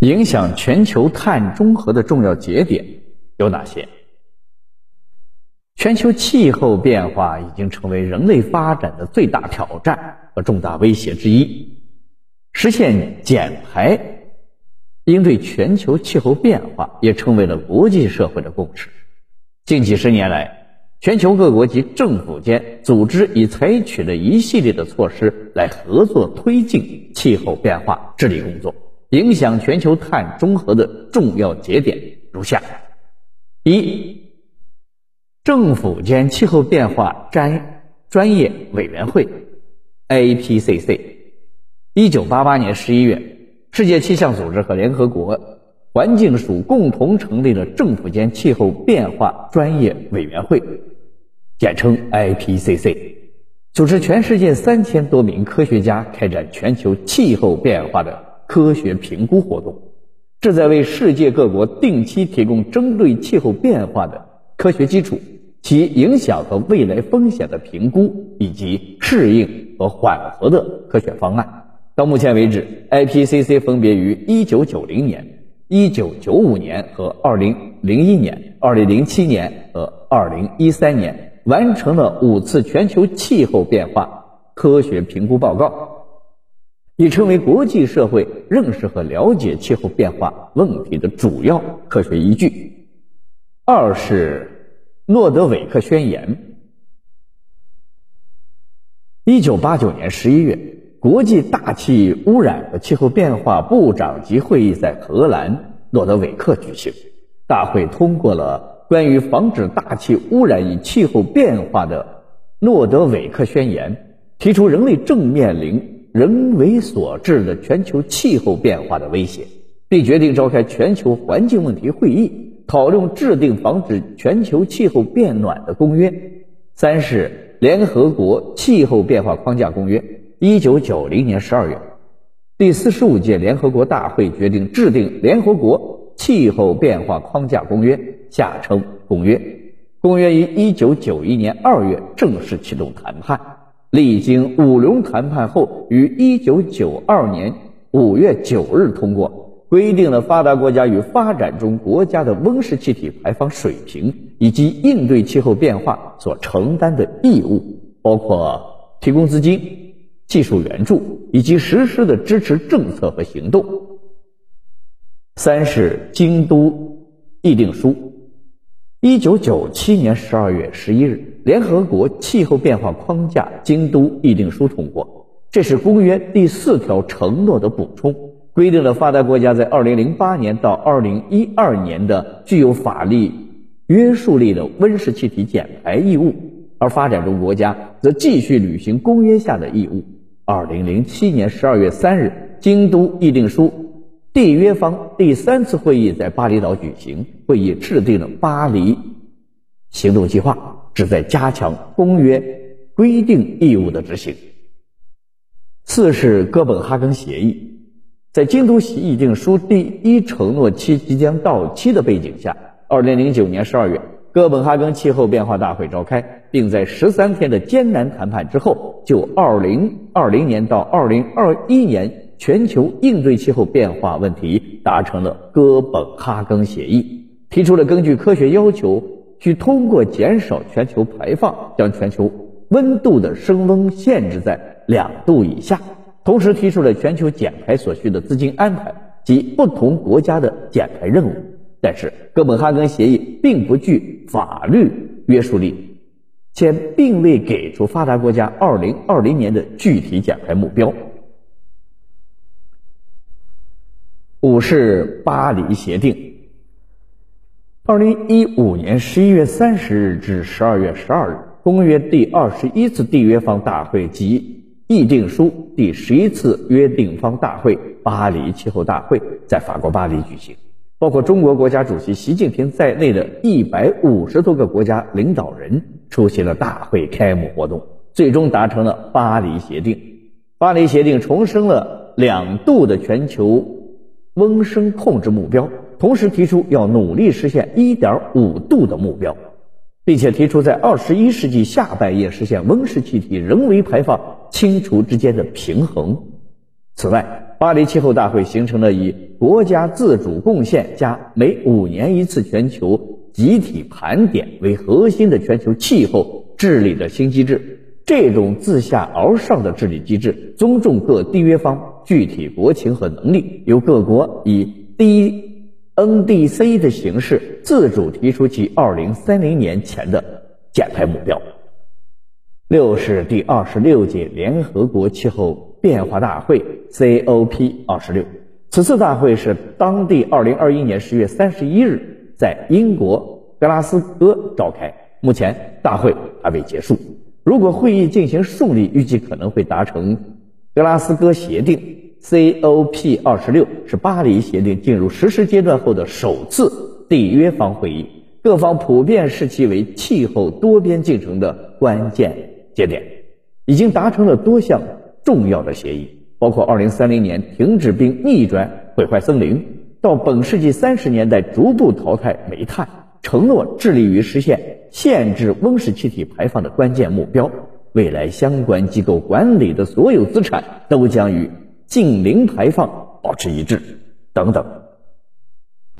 影响全球碳中和的重要节点有哪些？全球气候变化已经成为人类发展的最大挑战和重大威胁之一。实现减排，应对全球气候变化也成为了国际社会的共识。近几十年来，全球各国及政府间组织已采取了一系列的措施来合作推进气候变化治理工作。影响全球碳中和的重要节点如下：一、政府间气候变化专专业委员会 （IPCC）。一九八八年十一月，世界气象组织和联合国环境署共同成立了政府间气候变化专业委员会，简称 IPCC，组织全世界三千多名科学家开展全球气候变化的。科学评估活动，旨在为世界各国定期提供针对气候变化的科学基础、其影响和未来风险的评估以及适应和缓和的科学方案。到目前为止，IPCC 分别于1990年、1995年和2001年、2007年和2013年完成了五次全球气候变化科学评估报告。已成为国际社会认识和了解气候变化问题的主要科学依据。二是诺德韦克宣言。一九八九年十一月，国际大气污染和气候变化部长级会议在荷兰诺德韦克举行，大会通过了关于防止大气污染与气候变化的诺德韦克宣言，提出人类正面临。人为所致的全球气候变化的威胁，并决定召开全球环境问题会议，讨论制定防止全球气候变暖的公约。三是联合国气候变化框架公约。一九九零年十二月，第四十五届联合国大会决定制定联合国气候变化框架公约，下称公约。公约于一九九一年二月正式启动谈判。历经五轮谈判后，于一九九二年五月九日通过，规定了发达国家与发展中国家的温室气体排放水平以及应对气候变化所承担的义务，包括提供资金、技术援助以及实施的支持政策和行动。三是京都议定书，一九九七年十二月十一日。联合国气候变化框架京都议定书通过，这是公约第四条承诺的补充，规定了发达国家在二零零八年到二零一二年的具有法律约束力的温室气体减排义务，而发展中国家则继续履行公约下的义务。二零零七年十二月三日，京都议定书缔约方第三次会议在巴厘岛举行，会议制定了巴黎行动计划。旨在加强公约规定义务的执行。四是哥本哈根协议，在京都协议定书第一承诺期即将到期的背景下，二零零九年十二月，哥本哈根气候变化大会召开，并在十三天的艰难谈判之后，就二零二零年到二零二一年全球应对气候变化问题达成了哥本哈根协议，提出了根据科学要求。去通过减少全球排放，将全球温度的升温限制在两度以下，同时提出了全球减排所需的资金安排及不同国家的减排任务。但是，哥本哈根协议并不具法律约束力，且并未给出发达国家2020年的具体减排目标。五是巴黎协定。二零一五年十一月三十日至十二月十二日，公约第二十一次缔约方大会及议定书第十一次约定方大会——巴黎气候大会在法国巴黎举行，包括中国国家主席习近平在内的一百五十多个国家领导人出席了大会开幕活动，最终达成了巴黎协定。巴黎协定重申了两度的全球温升控制目标。同时提出要努力实现1.5度的目标，并且提出在21世纪下半叶实现温室气体人为排放清除之间的平衡。此外，巴黎气候大会形成了以国家自主贡献加每五年一次全球集体盘点为核心的全球气候治理的新机制。这种自下而上的治理机制，尊重各缔约方具体国情和能力，由各国以第一 NDC 的形式自主提出其2030年前的减排目标。六是第二十六届联合国气候变化大会 （COP26）。此次大会是当地2021年10月31日在英国格拉斯哥召开，目前大会还未结束。如果会议进行顺利，预计可能会达成格拉斯哥协定。COP26 是巴黎协定进入实施阶段后的首次缔约方会议，各方普遍视其为气候多边进程的关键。节点已经达成了多项重要的协议，包括2030年停止并逆转毁坏森林，到本世纪三十年代逐步淘汰煤炭，承诺致力于实现限制温室气体排放的关键目标。未来相关机构管理的所有资产都将与近零排放保持一致，等等。